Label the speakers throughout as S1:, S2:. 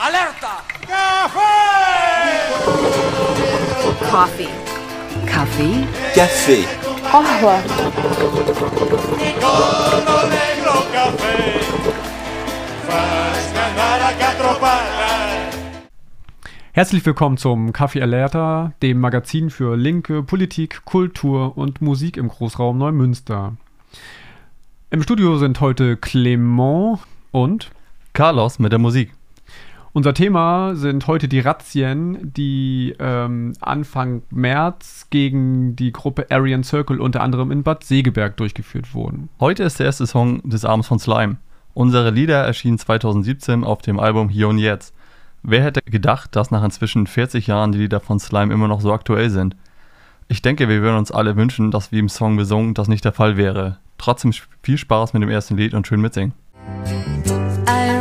S1: Alerta!
S2: Coffee. Kaffee?
S3: Café.
S2: Qahwa.
S4: negro café. Faz ganar a catropada.
S5: Herzlich willkommen zum Kaffee Alerta, dem Magazin für Linke, Politik, Kultur und Musik im Großraum Neumünster. Im Studio sind heute Clement und
S6: Carlos mit der Musik.
S5: Unser Thema sind heute die Razzien, die ähm, Anfang März gegen die Gruppe Aryan Circle unter anderem in Bad Segeberg durchgeführt wurden.
S6: Heute ist der erste Song des Abends von Slime. Unsere Lieder erschienen 2017 auf dem Album Hier und Jetzt. Wer hätte gedacht, dass nach inzwischen 40 Jahren die Lieder von Slime immer noch so aktuell sind? Ich denke, wir würden uns alle wünschen, dass wie im Song besungen das nicht der Fall wäre. Trotzdem viel Spaß mit dem ersten Lied und schön mitsingen.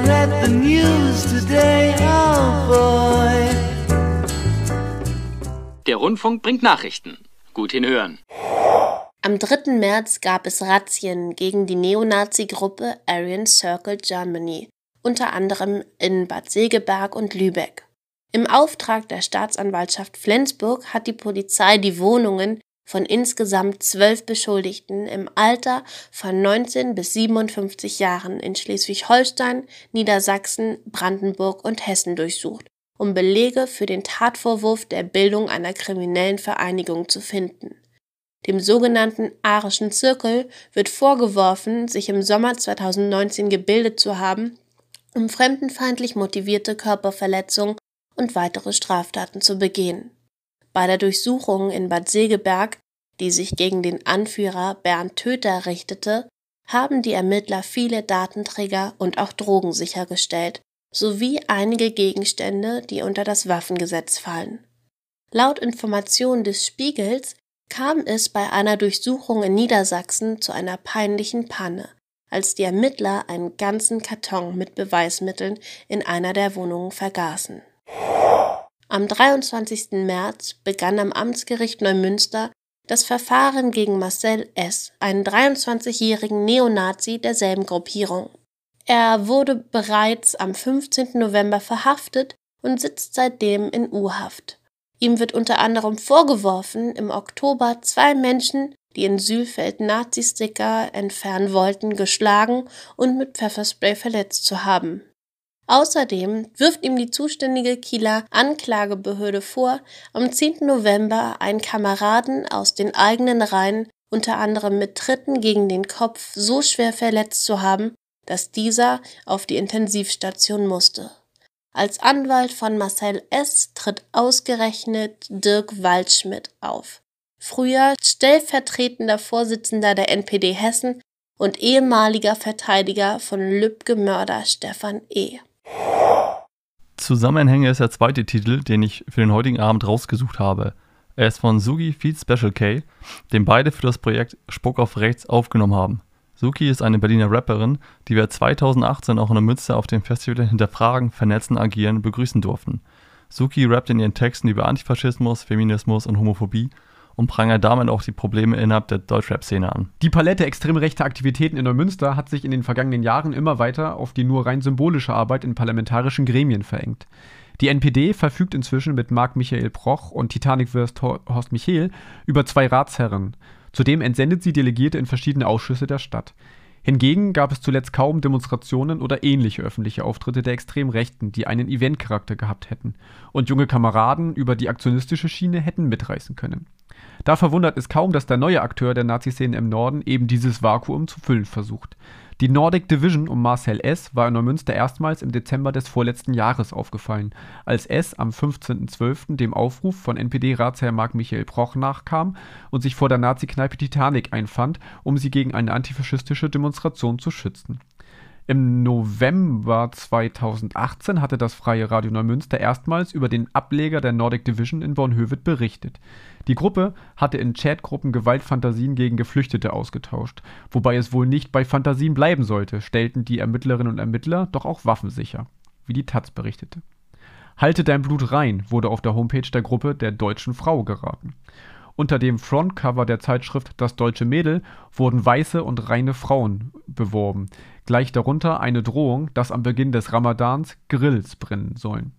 S7: Read the news today, oh boy.
S8: Der Rundfunk bringt Nachrichten. Gut hinhören.
S9: Am 3. März gab es Razzien gegen die Neonazi-Gruppe Aryan Circle Germany, unter anderem in Bad Segeberg und Lübeck. Im Auftrag der Staatsanwaltschaft Flensburg hat die Polizei die Wohnungen von insgesamt zwölf Beschuldigten im Alter von 19 bis 57 Jahren in Schleswig-Holstein, Niedersachsen, Brandenburg und Hessen durchsucht, um Belege für den Tatvorwurf der Bildung einer kriminellen Vereinigung zu finden. Dem sogenannten Arischen Zirkel wird vorgeworfen, sich im Sommer 2019 gebildet zu haben, um fremdenfeindlich motivierte Körperverletzung und weitere Straftaten zu begehen. Bei der Durchsuchung in Bad Segeberg, die sich gegen den Anführer Bernd Töter richtete, haben die Ermittler viele Datenträger und auch Drogen sichergestellt, sowie einige Gegenstände, die unter das Waffengesetz fallen. Laut Informationen des Spiegels kam es bei einer Durchsuchung in Niedersachsen zu einer peinlichen Panne, als die Ermittler einen ganzen Karton mit Beweismitteln in einer der Wohnungen vergaßen. Am 23. März begann am Amtsgericht Neumünster das Verfahren gegen Marcel S., einen 23-jährigen Neonazi derselben Gruppierung. Er wurde bereits am 15. November verhaftet und sitzt seitdem in U-Haft. Ihm wird unter anderem vorgeworfen, im Oktober zwei Menschen, die in Sülfeld Nazi-Sticker entfernen wollten, geschlagen und mit Pfefferspray verletzt zu haben. Außerdem wirft ihm die zuständige Kieler Anklagebehörde vor, am 10. November einen Kameraden aus den eigenen Reihen unter anderem mit Tritten gegen den Kopf so schwer verletzt zu haben, dass dieser auf die Intensivstation musste. Als Anwalt von Marcel S. tritt ausgerechnet Dirk Waldschmidt auf. Früher stellvertretender Vorsitzender der NPD Hessen und ehemaliger Verteidiger von Lübcke-Mörder Stefan E.
S6: Zusammenhänge ist der zweite Titel, den ich für den heutigen Abend rausgesucht habe. Er ist von Sugi Feed Special K, den beide für das Projekt Spuck auf Rechts aufgenommen haben. Suki ist eine Berliner Rapperin, die wir 2018 auch in der Münster auf dem Festival Hinterfragen, Vernetzen, Agieren begrüßen durften. Suki rappt in ihren Texten über Antifaschismus, Feminismus und Homophobie und prangert damit auch die Probleme innerhalb der Deutschrap-Szene an.
S5: Die Palette extrem rechter Aktivitäten in Neumünster hat sich in den vergangenen Jahren immer weiter auf die nur rein symbolische Arbeit in parlamentarischen Gremien verengt. Die NPD verfügt inzwischen mit Marc Michael Proch und Titanic-Würst Horst Michel über zwei Ratsherren. Zudem entsendet sie Delegierte in verschiedene Ausschüsse der Stadt. Hingegen gab es zuletzt kaum Demonstrationen oder ähnliche öffentliche Auftritte der extrem Rechten, die einen Eventcharakter gehabt hätten und junge Kameraden über die aktionistische Schiene hätten mitreißen können. Da verwundert es kaum, dass der neue Akteur der Nazi-Szene im Norden eben dieses Vakuum zu füllen versucht. Die Nordic Division um Marcel S. war in Neumünster erstmals im Dezember des vorletzten Jahres aufgefallen, als S. am 15.12. dem Aufruf von NPD-Ratsherr Marc Michael Proch nachkam und sich vor der Nazi-Kneipe Titanic einfand, um sie gegen eine antifaschistische Demonstration zu schützen. Im November 2018 hatte das Freie Radio Neumünster erstmals über den Ableger der Nordic Division in Bornhöved berichtet. Die Gruppe hatte in Chatgruppen Gewaltfantasien gegen Geflüchtete ausgetauscht, wobei es wohl nicht bei Fantasien bleiben sollte, stellten die Ermittlerinnen und Ermittler doch auch Waffen sicher, wie die taz berichtete. Halte dein Blut rein wurde auf der Homepage der Gruppe der Deutschen Frau geraten. Unter dem Frontcover der Zeitschrift Das Deutsche Mädel wurden weiße und reine Frauen beworben, gleich darunter eine Drohung, dass am Beginn des Ramadans Grills brennen sollen.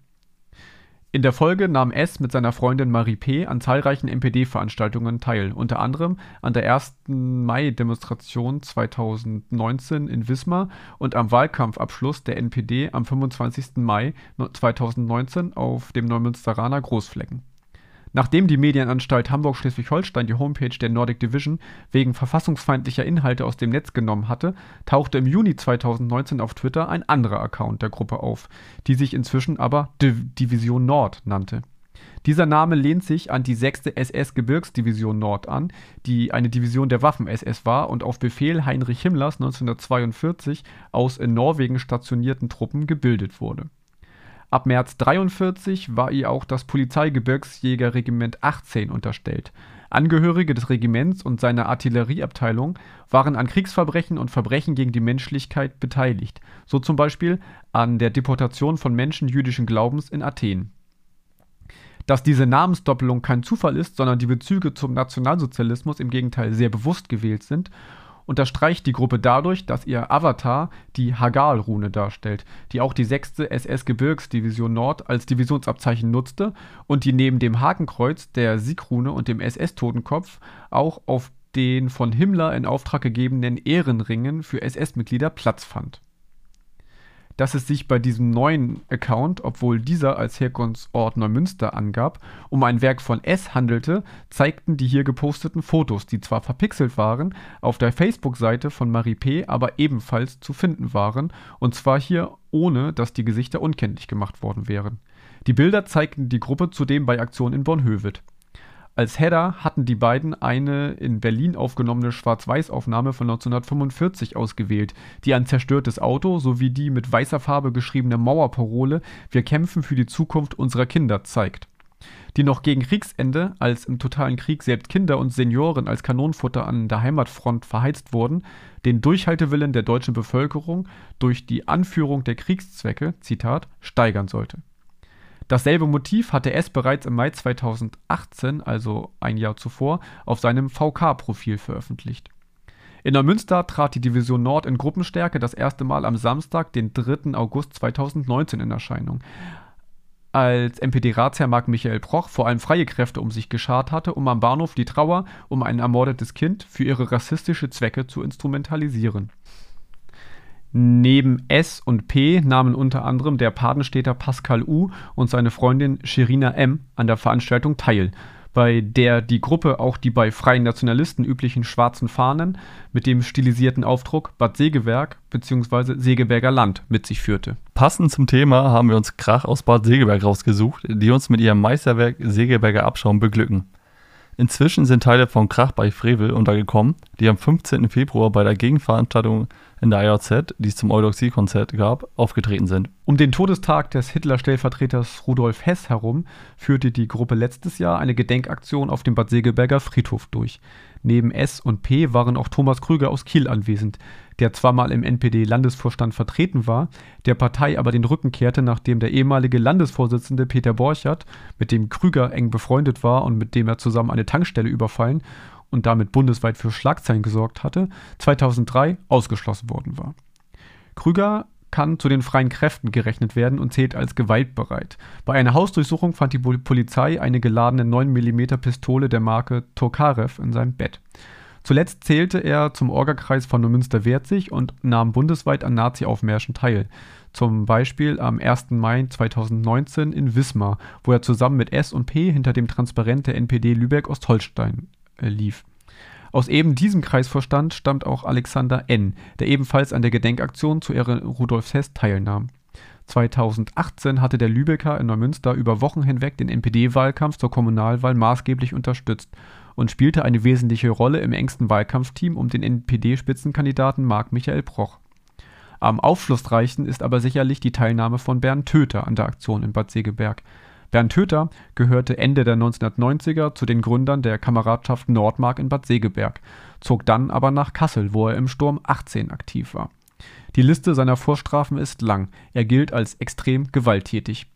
S5: In der Folge nahm S. mit seiner Freundin Marie P. an zahlreichen NPD-Veranstaltungen teil, unter anderem an der 1. Mai-Demonstration 2019 in Wismar und am Wahlkampfabschluss der NPD am 25. Mai 2019 auf dem Neumünsteraner Großflecken Nachdem die Medienanstalt Hamburg-Schleswig-Holstein die Homepage der Nordic Division wegen verfassungsfeindlicher Inhalte aus dem Netz genommen hatte, tauchte im Juni 2019 auf Twitter ein anderer Account der Gruppe auf, die sich inzwischen aber Div Division Nord nannte. Dieser Name lehnt sich an die 6. SS-Gebirgsdivision Nord an, die eine Division der Waffen-SS war und auf Befehl Heinrich Himmlers 1942 aus in Norwegen stationierten Truppen gebildet wurde Ab März 43 war ihr auch das Polizeigebirgsjägerregiment 18 unterstellt. Angehörige des Regiments und seiner Artillerieabteilung waren an Kriegsverbrechen und Verbrechen gegen die Menschlichkeit beteiligt, so zum Beispiel an der Deportation von Menschen jüdischen Glaubens in Athen. Dass diese Namensdoppelung kein Zufall ist, sondern die Bezüge zum Nationalsozialismus im Gegenteil sehr bewusst gewählt sind unterstreicht die Gruppe dadurch, dass ihr Avatar die Hagal-Rune darstellt, die auch die 6. SS-Gebirgsdivision Nord als Divisionsabzeichen nutzte und die neben dem Hakenkreuz, der Siegrune und dem SS-Totenkopf auch auf den von Himmler in Auftrag gegebenen Ehrenringen für SS-Mitglieder Platz fand dass es sich bei diesem neuen Account, obwohl dieser als Herkunftsort Neumünster angab, um ein Werk von S handelte, zeigten die hier geposteten Fotos, die zwar verpixelt waren, auf der Facebook-Seite von Marie P. aber ebenfalls zu finden waren, und zwar hier ohne, dass die Gesichter unkenntlich gemacht worden wären. Die Bilder zeigten die Gruppe zudem bei Aktion in Bornhöved. Als Header hatten die beiden eine in Berlin aufgenommene Schwarz-Weiß-Aufnahme von 1945 ausgewählt, die ein zerstörtes Auto sowie die mit weißer Farbe geschriebene Mauerparole Wir kämpfen für die Zukunft unserer Kinder zeigt. Die noch gegen Kriegsende, als im totalen Krieg selbst Kinder und Senioren als Kanonenfutter an der Heimatfront verheizt wurden, den Durchhaltewillen der deutschen Bevölkerung durch die Anführung der Kriegszwecke, Zitat, steigern sollte Dasselbe Motiv hatte S bereits im Mai 2018, also ein Jahr zuvor, auf seinem VK-Profil veröffentlicht. In Neumünster trat die Division Nord in Gruppenstärke das erste Mal am Samstag, den 3. August 2019 in Erscheinung. Als NPD-Ratsherr Marc Michael Proch vor allem freie Kräfte um sich geschart hatte, um am Bahnhof die Trauer um ein ermordetes Kind für ihre rassistische Zwecke zu instrumentalisieren Neben S und P nahmen unter anderem der Padenstädter Pascal U. und seine Freundin Sherina M. an der Veranstaltung teil, bei der die Gruppe auch die bei Freien Nationalisten üblichen schwarzen Fahnen mit dem stilisierten Aufdruck Bad Segeberg bzw. Segeberger Land mit sich führte.
S6: Passend zum Thema haben wir uns Krach aus Bad Segeberg rausgesucht, die uns mit ihrem Meisterwerk Segeberger Abschaum beglücken. Inzwischen sind Teile von Krach bei Frevel untergekommen, die am 15. Februar bei der Gegenveranstaltung in der IOZ, die es zum Eudoxie-Konzert gab, aufgetreten sind.
S5: Um den Todestag des Hitler-Stellvertreters Rudolf Hess herum führte die Gruppe letztes Jahr eine Gedenkaktion auf dem Bad Segeberger Friedhof durch. Neben S und P waren auch Thomas Krüger aus Kiel anwesend, der zwar mal im NPD-Landesvorstand vertreten war, der Partei aber den Rücken kehrte, nachdem der ehemalige Landesvorsitzende Peter Borchert, mit dem Krüger eng befreundet war und mit dem er zusammen eine Tankstelle überfallen und damit bundesweit für Schlagzeilen gesorgt hatte, 2003 ausgeschlossen worden war. Krüger kann zu den freien Kräften gerechnet werden und zählt als gewaltbereit. Bei einer Hausdurchsuchung fand die Polizei eine geladene 9 mm Pistole der Marke Tokarev in seinem Bett. Zuletzt zählte er zum Orgakreis von Neumünster-Wertzig und nahm bundesweit an Nazi-Aufmärschen teil. Zum Beispiel am 1. Mai 2019 in Wismar, wo er zusammen mit S und P hinter dem Transparent der NPD Lübeck-Ostholstein äh, lief. Aus eben diesem Kreisvorstand stammt auch Alexander N., der ebenfalls an der Gedenkaktion zu Ehren Rudolfs Hess teilnahm. 2018 hatte der Lübecker in Neumünster über Wochen hinweg den NPD-Wahlkampf zur Kommunalwahl maßgeblich unterstützt und spielte eine wesentliche Rolle im engsten Wahlkampfteam um den NPD-Spitzenkandidaten Marc Michael Proch. Am aufschlussreichsten ist aber sicherlich die Teilnahme von Bernd Töter an der Aktion in Bad Segeberg. Bernd Töter gehörte Ende der 1990er zu den Gründern der Kameradschaft Nordmark in Bad Segeberg, zog dann aber nach Kassel, wo er im Sturm 18 aktiv war. Die Liste seiner Vorstrafen ist lang, er gilt als extrem gewalttätig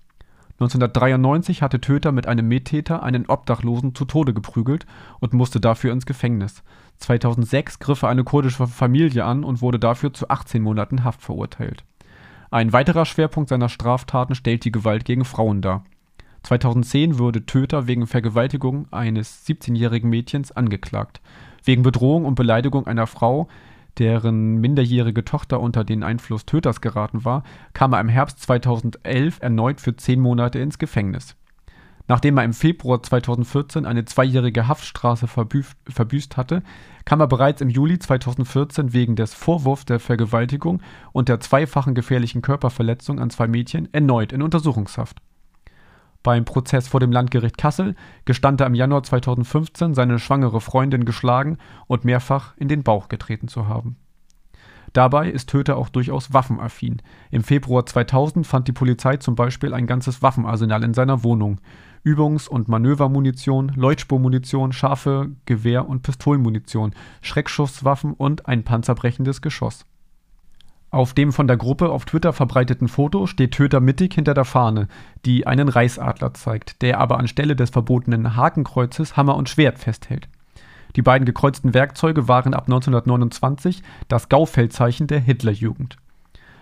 S5: 1993 hatte Töter mit einem Mittäter einen Obdachlosen zu Tode geprügelt und musste dafür ins Gefängnis. 2006 griff er eine kurdische Familie an und wurde dafür zu 18 Monaten Haft verurteilt. Ein weiterer Schwerpunkt seiner Straftaten stellt die Gewalt gegen Frauen dar. 2010 wurde Töter wegen Vergewaltigung eines 17-jährigen Mädchens angeklagt. Wegen Bedrohung und Beleidigung einer Frau, deren minderjährige Tochter unter den Einfluss Töters geraten war, kam er im Herbst 2011 erneut für zehn Monate ins Gefängnis. Nachdem er im Februar 2014 eine zweijährige Haftstrafe verbüßt hatte, kam er bereits im Juli 2014 wegen des Vorwurfs der Vergewaltigung und der zweifachen gefährlichen Körperverletzung an zwei Mädchen erneut in Untersuchungshaft. Beim Prozess vor dem Landgericht Kassel gestand er im Januar 2015, seine schwangere Freundin geschlagen und mehrfach in den Bauch getreten zu haben. Dabei ist Töter auch durchaus waffenaffin. Im Februar 2000 fand die Polizei zum Beispiel ein ganzes Waffenarsenal in seiner Wohnung. Übungs- und Manövermunition, Leuchtspurmunition, scharfe Gewehr- und Pistolenmunition, Schreckschusswaffen und ein panzerbrechendes Geschoss. Auf dem von der Gruppe auf Twitter verbreiteten Foto steht Töter mittig hinter der Fahne, die einen Reichsadler zeigt, der aber anstelle des verbotenen Hakenkreuzes Hammer und Schwert festhält. Die beiden gekreuzten Werkzeuge waren ab 1929 das Gaufeldzeichen der Hitlerjugend.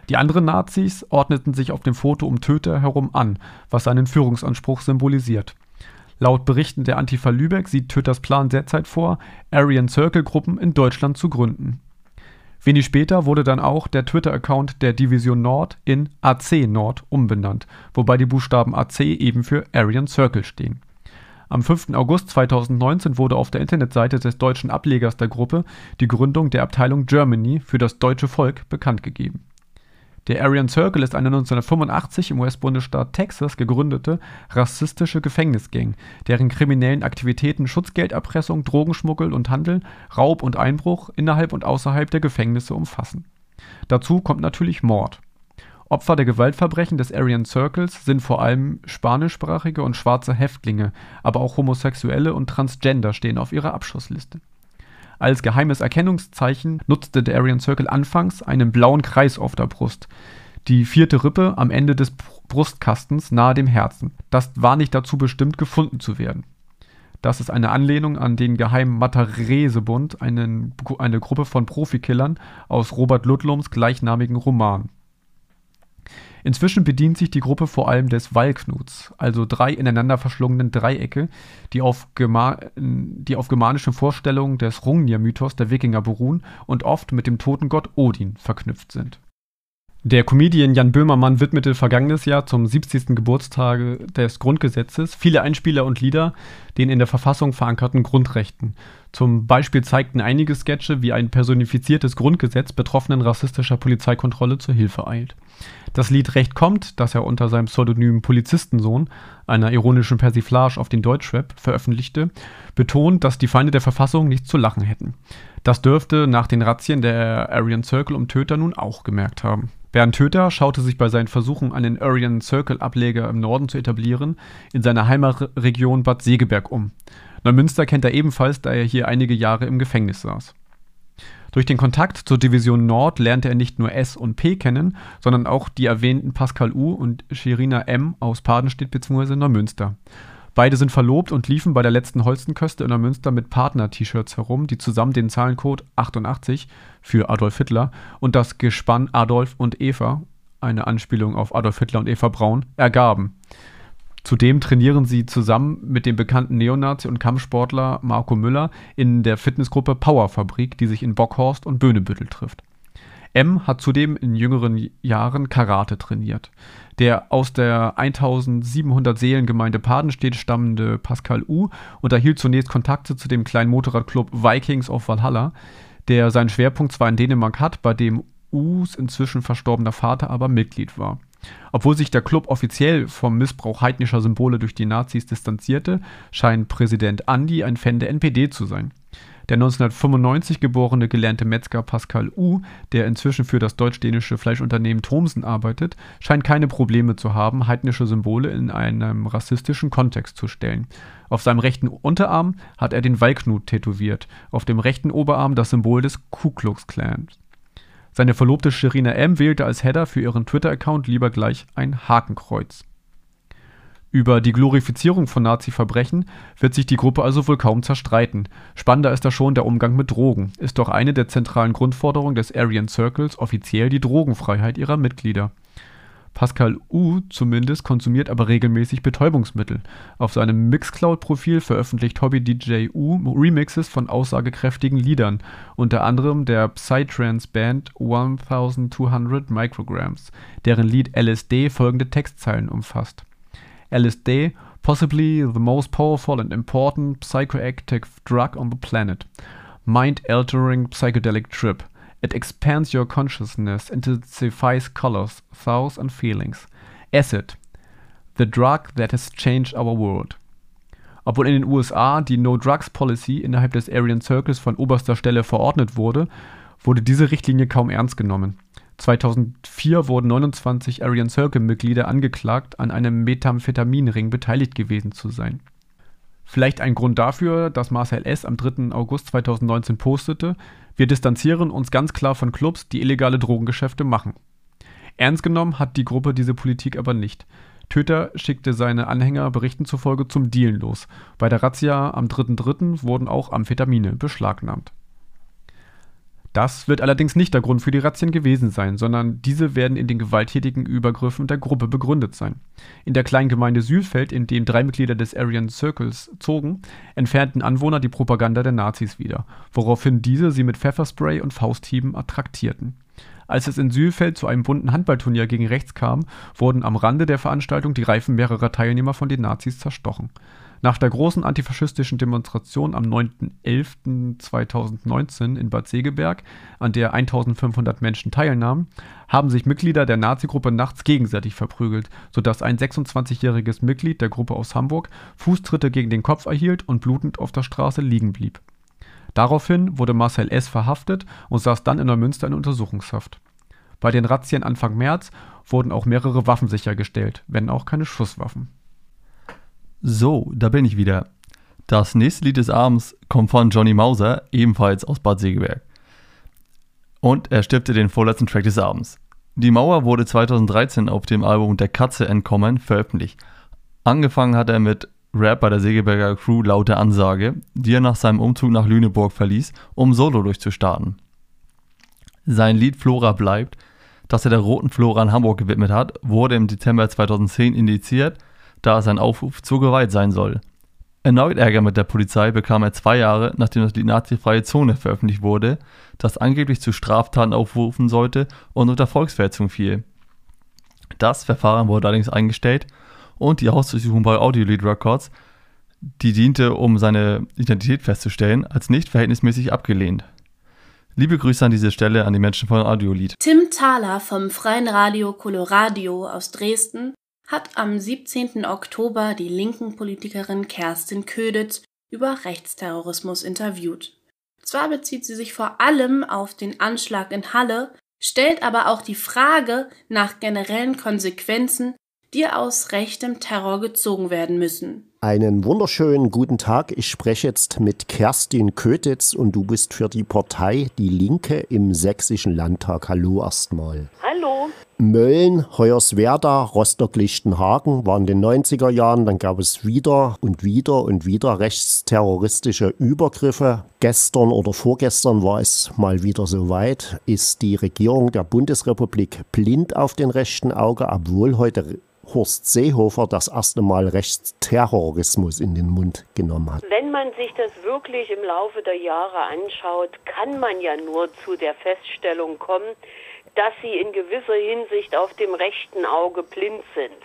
S5: Die anderen Nazis ordneten sich auf dem Foto um Töter herum an, was seinen Führungsanspruch symbolisiert. Laut Berichten der Antifa Lübeck sieht Töters Plan derzeit vor, Aryan Circle Gruppen in Deutschland zu gründen. Wenig später wurde dann auch der Twitter-Account der Division Nord in AC Nord umbenannt, wobei die Buchstaben AC eben für Aryan Circle stehen. Am 5. August 2019 wurde auf der Internetseite des deutschen Ablegers der Gruppe die Gründung der Abteilung Germany für das deutsche Volk bekannt gegeben der Aryan Circle ist eine 1985 im US-Bundesstaat Texas gegründete rassistische Gefängnisgang, deren kriminellen Aktivitäten Schutzgelderpressung, Drogenschmuggel und Handel, Raub und Einbruch innerhalb und außerhalb der Gefängnisse umfassen. Dazu kommt natürlich Mord. Opfer der Gewaltverbrechen des Aryan Circles sind vor allem spanischsprachige und schwarze Häftlinge, aber auch Homosexuelle und Transgender stehen auf ihrer Abschussliste als geheimes Erkennungszeichen nutzte der Aryan Circle anfangs einen blauen Kreis auf der Brust, die vierte Rippe am Ende des Brustkastens nahe dem Herzen. Das war nicht dazu bestimmt, gefunden zu werden. Das ist eine Anlehnung an den geheimen Matarese-Bund, eine Gruppe von Profikillern aus Robert Ludlums gleichnamigen Roman. Inzwischen bedient sich die Gruppe vor allem des Wallknuts, also drei ineinander verschlungenen Dreiecke, die auf, die auf germanischen Vorstellungen des Hrungnir-Mythos der Wikinger beruhen und oft mit dem Totengott Odin verknüpft sind. Der Comedian Jan Böhmermann widmete vergangenes Jahr zum 70. Geburtstag des Grundgesetzes viele Einspieler und Lieder den in der Verfassung verankerten Grundrechten. Zum Beispiel zeigten einige Sketche, wie ein personifiziertes Grundgesetz Betroffenen rassistischer Polizeikontrolle zur Hilfe eilt. Das Lied Recht kommt, das er unter seinem Pseudonym Polizistensohn, einer ironischen Persiflage auf den Deutschrap, veröffentlichte, betont, dass die Feinde der Verfassung nichts zu lachen hätten. Das dürfte nach den Razzien der Aryan Circle um Töter nun auch gemerkt haben. Bernd Töter schaute sich bei seinen Versuchen, einen Aryan Circle-Ableger im Norden zu etablieren, in seiner Heimatregion Bad Segeberg um. Neumünster kennt er ebenfalls, da er hier einige Jahre im Gefängnis saß. Durch den Kontakt zur Division Nord lernte er nicht nur S und P kennen, sondern auch die erwähnten Pascal U und Sherina M aus Padenstedt bzw. Neumünster. Beide sind verlobt und liefen bei der letzten Holstenköste in Neumünster mit Partner-T-Shirts herum, die zusammen den Zahlencode 88 für Adolf Hitler und das Gespann Adolf und Eva, eine Anspielung auf Adolf Hitler und Eva Braun, ergaben. Zudem trainieren sie zusammen mit dem bekannten Neonazi und Kampfsportler Marco Müller in der Fitnessgruppe Powerfabrik, die sich in Bockhorst und Böhnebüttel trifft. M hat zudem in jüngeren Jahren Karate trainiert. Der aus der 1700 Seelengemeinde Padenstedt stammende Pascal U unterhielt zunächst Kontakte zu dem kleinen Motorradclub Vikings of Valhalla, der seinen Schwerpunkt zwar in Dänemark hat, bei dem Us inzwischen verstorbener Vater aber Mitglied war. Obwohl sich der Club offiziell vom Missbrauch heidnischer Symbole durch die Nazis distanzierte, scheint Präsident Andi ein Fan der NPD zu sein. Der 1995 geborene gelernte Metzger Pascal U., der inzwischen für das deutsch-dänische Fleischunternehmen Thomsen arbeitet, scheint keine Probleme zu haben, heidnische Symbole in einem rassistischen Kontext zu stellen. Auf seinem rechten Unterarm hat er den Wallknut tätowiert, auf dem rechten Oberarm das Symbol des Ku Klux Klans. Seine Verlobte Sherina M. wählte als Header für ihren Twitter-Account lieber gleich ein Hakenkreuz. Über die Glorifizierung von Nazi-Verbrechen wird sich die Gruppe also wohl kaum zerstreiten. Spannender ist da schon der Umgang mit Drogen. Ist doch eine der zentralen Grundforderungen des Aryan Circles offiziell die Drogenfreiheit ihrer Mitglieder. Pascal U zumindest konsumiert aber regelmäßig Betäubungsmittel. Auf seinem Mixcloud-Profil veröffentlicht Hobby-DJ U Remixes von aussagekräftigen Liedern, unter anderem der Psytrance-Band 1200 Micrograms, deren Lied LSD folgende Textzeilen umfasst: LSD, possibly the most powerful and important psychoactive drug on the planet. Mind-altering psychedelic trip. It expands your consciousness, intensifies colors, thoughts and feelings. Acid, the drug that has changed our world. Obwohl in den USA die No-Drugs-Policy innerhalb des Aryan Circles von oberster Stelle verordnet wurde, wurde diese Richtlinie kaum ernst genommen. 2004 wurden 29 Aryan Circle-Mitglieder angeklagt, an einem Methamphetaminring beteiligt gewesen zu sein. Vielleicht ein Grund dafür, dass Marcel S. am 3. August 2019 postete, wir distanzieren uns ganz klar von Clubs, die illegale Drogengeschäfte machen. Ernst genommen hat die Gruppe diese Politik aber nicht. Töter schickte seine Anhänger Berichten zufolge zum Dealen los. Bei der Razzia am 3.3. wurden auch Amphetamine beschlagnahmt. Das wird allerdings nicht der Grund für die Razzien gewesen sein, sondern diese werden in den gewalttätigen Übergriffen der Gruppe begründet sein. In der kleinen Gemeinde Sühlfeld, in dem drei Mitglieder des Aryan Circles zogen, entfernten Anwohner die Propaganda der Nazis wieder, woraufhin diese sie mit Pfefferspray und Fausthieben attraktierten. Als es in Sühlfeld zu einem bunten Handballturnier gegen rechts kam, wurden am Rande der Veranstaltung die Reifen mehrerer Teilnehmer von den Nazis zerstochen. Nach der großen antifaschistischen Demonstration am 9.11.2019 in Bad Segeberg, an der 1500 Menschen teilnahmen, haben sich Mitglieder der Nazi-Gruppe nachts gegenseitig verprügelt, sodass ein 26-jähriges Mitglied der Gruppe aus Hamburg Fußtritte gegen den Kopf erhielt und blutend auf der Straße liegen blieb. Daraufhin wurde Marcel S. verhaftet und saß dann in Neumünster in Untersuchungshaft. Bei den Razzien Anfang März wurden auch mehrere Waffen sichergestellt, wenn auch keine Schusswaffen.
S6: So, da bin ich wieder. Das nächste Lied des Abends kommt von Johnny Mauser, ebenfalls aus Bad Segeberg. Und er stimmte den vorletzten Track des Abends. Die Mauer wurde 2013 auf dem Album Der Katze entkommen veröffentlicht. Angefangen hat er mit Rap bei der Segeberger Crew Laute Ansage, die er nach seinem Umzug nach Lüneburg verließ, um solo durchzustarten. Sein Lied Flora bleibt, das er der Roten Flora in Hamburg gewidmet hat, wurde im Dezember 2010 indiziert – da es ein Aufruf zur Gewalt sein soll. Erneut Ärger mit der Polizei bekam er zwei Jahre, nachdem das Lied Nazi-freie Zone veröffentlicht wurde, das angeblich zu Straftaten aufrufen sollte und unter Volksverhetzung fiel. Das Verfahren wurde allerdings eingestellt und die Hausdurchsuchung bei Audiolied Records, die diente, um seine Identität festzustellen, als nicht verhältnismäßig abgelehnt. Liebe Grüße an dieser Stelle an die Menschen von Audiolied.
S9: Tim Thaler vom Freien Radio Coloradio aus Dresden hat am 17. Oktober die linken Politikerin Kerstin Köditz über Rechtsterrorismus interviewt. Zwar bezieht sie sich vor allem auf den Anschlag in Halle, stellt aber auch die Frage nach generellen Konsequenzen, die aus rechtem Terror gezogen werden müssen.
S1: Einen wunderschönen guten Tag. Ich spreche jetzt mit Kerstin Kötitz und du bist für die Partei Die Linke im Sächsischen Landtag. Hallo erstmal.
S3: Hallo.
S1: Mölln, Hoyerswerda, Rostock-Lichtenhagen waren in den 90er Jahren. Dann gab es wieder und wieder und wieder rechtsterroristische Übergriffe. Gestern oder vorgestern war es mal wieder soweit. Ist die Regierung der Bundesrepublik blind auf den rechten Auge, obwohl heute Horst Seehofer das erste Mal Rechtsterrorismus in den Mund genommen hat.
S3: Wenn man sich das wirklich im Laufe der Jahre anschaut, kann man ja nur zu der Feststellung kommen, dass sie in gewisser Hinsicht auf dem rechten Auge blind sind.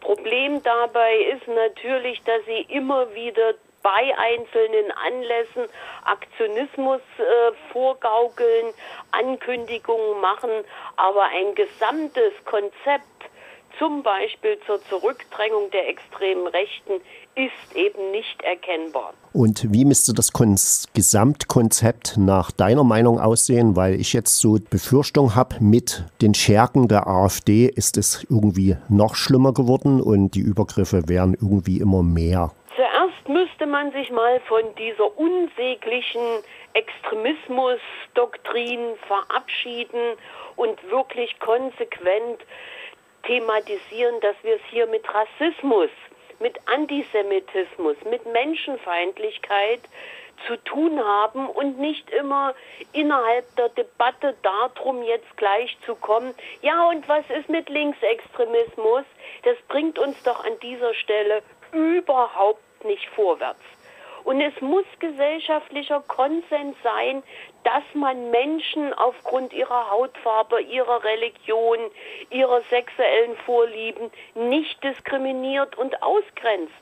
S3: Problem dabei ist natürlich, dass sie immer wieder bei einzelnen Anlässen Aktionismus äh, vorgaukeln, Ankündigungen machen, aber ein gesamtes Konzept zum Beispiel zur Zurückdrängung der extremen Rechten, ist eben nicht erkennbar.
S1: Und wie müsste das Kon Gesamtkonzept nach deiner Meinung aussehen? Weil ich jetzt so Befürchtung habe, mit den Schergen der AfD ist es irgendwie noch schlimmer geworden und die Übergriffe werden irgendwie immer mehr.
S3: Zuerst müsste man sich mal von dieser unsäglichen Extremismusdoktrin verabschieden und wirklich konsequent thematisieren, dass wir es hier mit Rassismus mit Antisemitismus, mit Menschenfeindlichkeit zu tun haben und nicht immer innerhalb der Debatte darum jetzt gleich zu kommen, ja und was ist mit Linksextremismus? Das bringt uns doch an dieser Stelle überhaupt nicht vorwärts. Und es muss gesellschaftlicher Konsens sein, dass man Menschen aufgrund ihrer Hautfarbe, ihrer Religion, ihrer sexuellen Vorlieben nicht diskriminiert und ausgrenzt.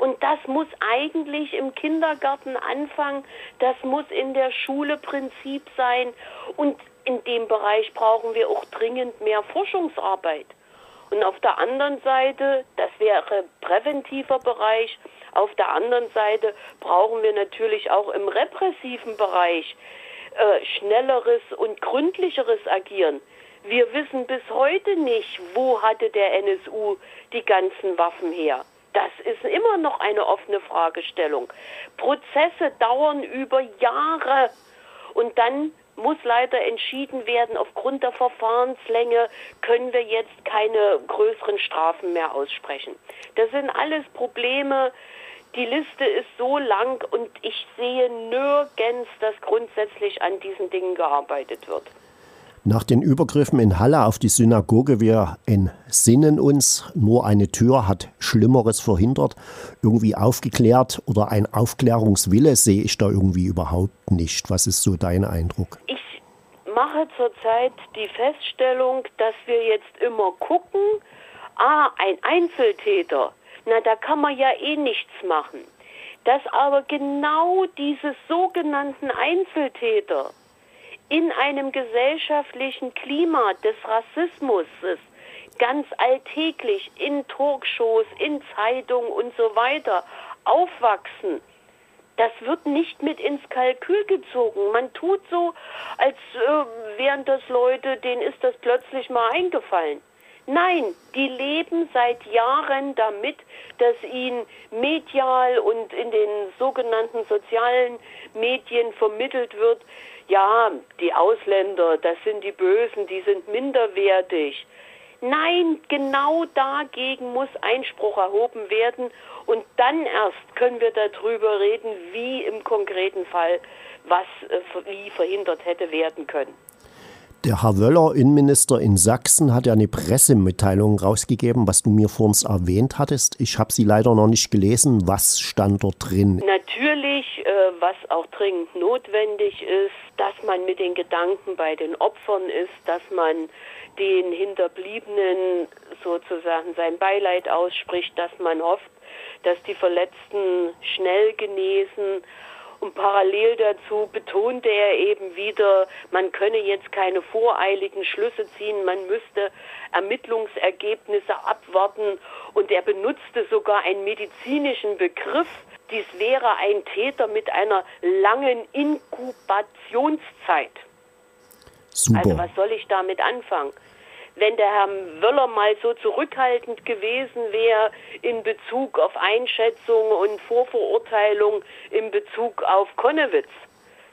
S3: Und das muss eigentlich im Kindergarten anfangen, das muss in der Schule Prinzip sein. Und in dem Bereich brauchen wir auch dringend mehr Forschungsarbeit. Und auf der anderen Seite, das wäre präventiver Bereich, auf der anderen Seite brauchen wir natürlich auch im repressiven Bereich äh, schnelleres und gründlicheres Agieren. Wir wissen bis heute nicht, wo hatte der NSU die ganzen Waffen her. Das ist immer noch eine offene Fragestellung. Prozesse dauern über Jahre und dann muss leider entschieden werden, aufgrund der Verfahrenslänge können wir jetzt keine größeren Strafen mehr aussprechen. Das sind alles Probleme, die Liste ist so lang und ich sehe nirgends, dass grundsätzlich an diesen Dingen gearbeitet wird.
S1: Nach den Übergriffen in Halle auf die Synagoge, wir entsinnen uns, nur eine Tür hat Schlimmeres verhindert, irgendwie aufgeklärt oder ein Aufklärungswille sehe ich da irgendwie überhaupt nicht. Was ist so dein Eindruck?
S3: Ich mache zurzeit die Feststellung, dass wir jetzt immer gucken, ah, ein Einzeltäter, na, da kann man ja eh nichts machen. Dass aber genau diese sogenannten Einzeltäter in einem gesellschaftlichen Klima des Rassismus ganz alltäglich in Talkshows, in Zeitungen und so weiter aufwachsen, das wird nicht mit ins Kalkül gezogen. Man tut so, als äh, wären das Leute, denen ist das plötzlich mal eingefallen. Nein, die leben seit Jahren damit, dass ihnen medial und in den sogenannten sozialen Medien vermittelt wird, ja, die Ausländer, das sind die Bösen, die sind minderwertig. Nein, genau dagegen muss Einspruch erhoben werden und dann erst können wir darüber reden, wie im konkreten Fall was äh, wie verhindert hätte werden können.
S1: Der Herr Wöller, Innenminister in Sachsen, hat ja eine Pressemitteilung rausgegeben, was du mir vorhin erwähnt hattest. Ich habe sie leider noch nicht gelesen. Was stand dort drin?
S3: Natürlich, äh, was auch dringend notwendig ist, dass man mit den Gedanken bei den Opfern ist, dass man den Hinterbliebenen sozusagen sein Beileid ausspricht, dass man hofft, dass die Verletzten schnell genesen und parallel dazu betonte er eben wieder, man könne jetzt keine voreiligen Schlüsse ziehen, man müsste Ermittlungsergebnisse abwarten. Und er benutzte sogar einen medizinischen Begriff. Dies wäre ein Täter mit einer langen Inkubationszeit. Super. Also was soll ich damit anfangen? Wenn der Herr Wöller mal so zurückhaltend gewesen wäre in Bezug auf Einschätzung und Vorverurteilung in Bezug auf Konnewitz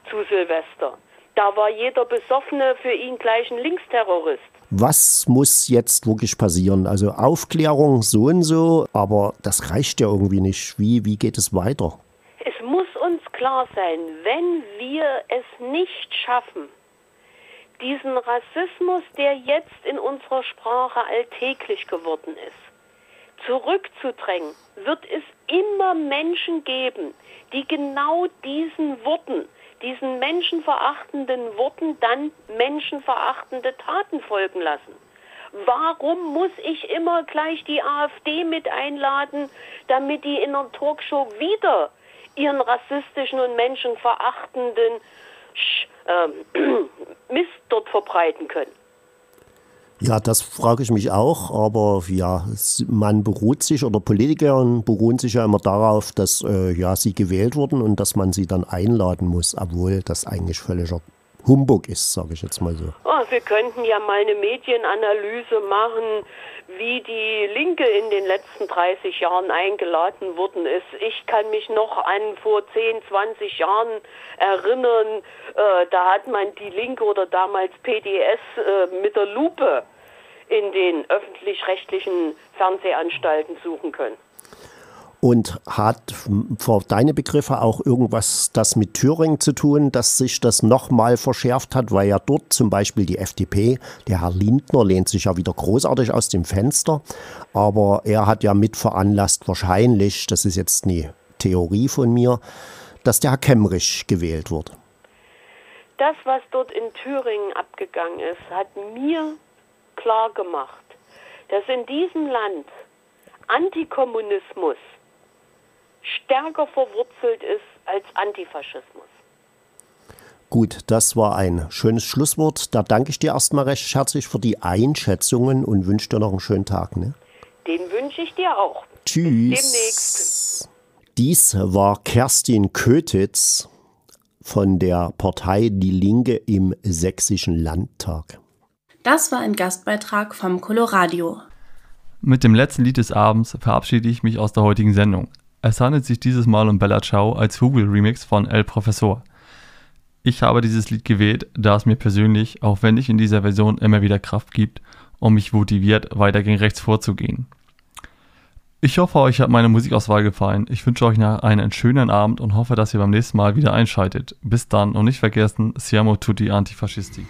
S3: zu Silvester. Da war jeder Besoffene für ihn gleich ein Linksterrorist.
S1: Was muss jetzt wirklich passieren? Also Aufklärung so und so, aber das reicht ja irgendwie nicht. Wie, wie geht es weiter?
S3: Es muss uns klar sein, wenn wir es nicht schaffen, diesen Rassismus, der jetzt in unserer Sprache alltäglich geworden ist, zurückzudrängen, wird es immer Menschen geben, die genau diesen Worten, diesen menschenverachtenden Worten dann menschenverachtende Taten folgen lassen. Warum muss ich immer gleich die AfD mit einladen, damit die in einer Talkshow wieder ihren rassistischen und menschenverachtenden ähm, Mist dort verbreiten können.
S1: Ja, das frage ich mich auch, aber ja, man beruht sich oder Politiker beruhen sich ja immer darauf, dass äh, ja, sie gewählt wurden und dass man sie dann einladen muss, obwohl das eigentlich völliger Humbug ist, sage ich jetzt mal so.
S3: Oh, wir könnten ja mal eine Medienanalyse machen, wie die Linke in den letzten 30 Jahren eingeladen worden ist. Ich kann mich noch an vor 10, 20 Jahren erinnern, äh, da hat man die Linke oder damals PDS äh, mit der Lupe in den öffentlich-rechtlichen Fernsehanstalten suchen können.
S1: Und hat für deine Begriffe auch irgendwas das mit Thüringen zu tun, dass sich das nochmal verschärft hat, weil ja dort zum Beispiel die FDP, der Herr Lindner lehnt sich ja wieder großartig aus dem Fenster, aber er hat ja mit veranlasst wahrscheinlich, das ist jetzt eine Theorie von mir, dass der Herr Kemmerich gewählt wird.
S3: Das, was dort in Thüringen abgegangen ist, hat mir klar gemacht, dass in diesem Land Antikommunismus stärker verwurzelt ist als Antifaschismus.
S1: Gut, das war ein schönes Schlusswort. Da danke ich dir erstmal recht herzlich für die Einschätzungen und wünsche dir noch einen schönen Tag. Ne?
S3: Den wünsche ich dir auch.
S1: Tschüss.
S3: Bis demnächst.
S1: Dies war Kerstin Kötitz von der Partei Die Linke im Sächsischen Landtag.
S9: Das war ein Gastbeitrag vom Coloradio.
S6: Mit dem letzten Lied des Abends verabschiede ich mich aus der heutigen Sendung. Es handelt sich dieses Mal um Bella Ciao als Hugel-Remix von El Professor. Ich habe dieses Lied gewählt, da es mir persönlich, auch wenn ich in dieser Version immer wieder Kraft gibt und mich motiviert, weiter gegen rechts vorzugehen. Ich hoffe, euch hat meine Musikauswahl gefallen. Ich wünsche euch noch einen schönen Abend und hoffe, dass ihr beim nächsten Mal wieder einschaltet. Bis dann und nicht vergessen, Siamo tutti antifascisti.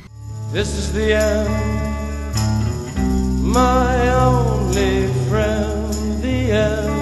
S4: This is the end, my only friend, the end.